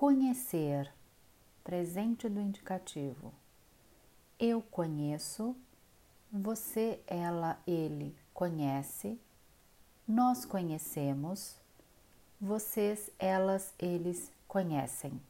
Conhecer, presente do indicativo. Eu conheço, você, ela, ele conhece, nós conhecemos, vocês, elas, eles conhecem.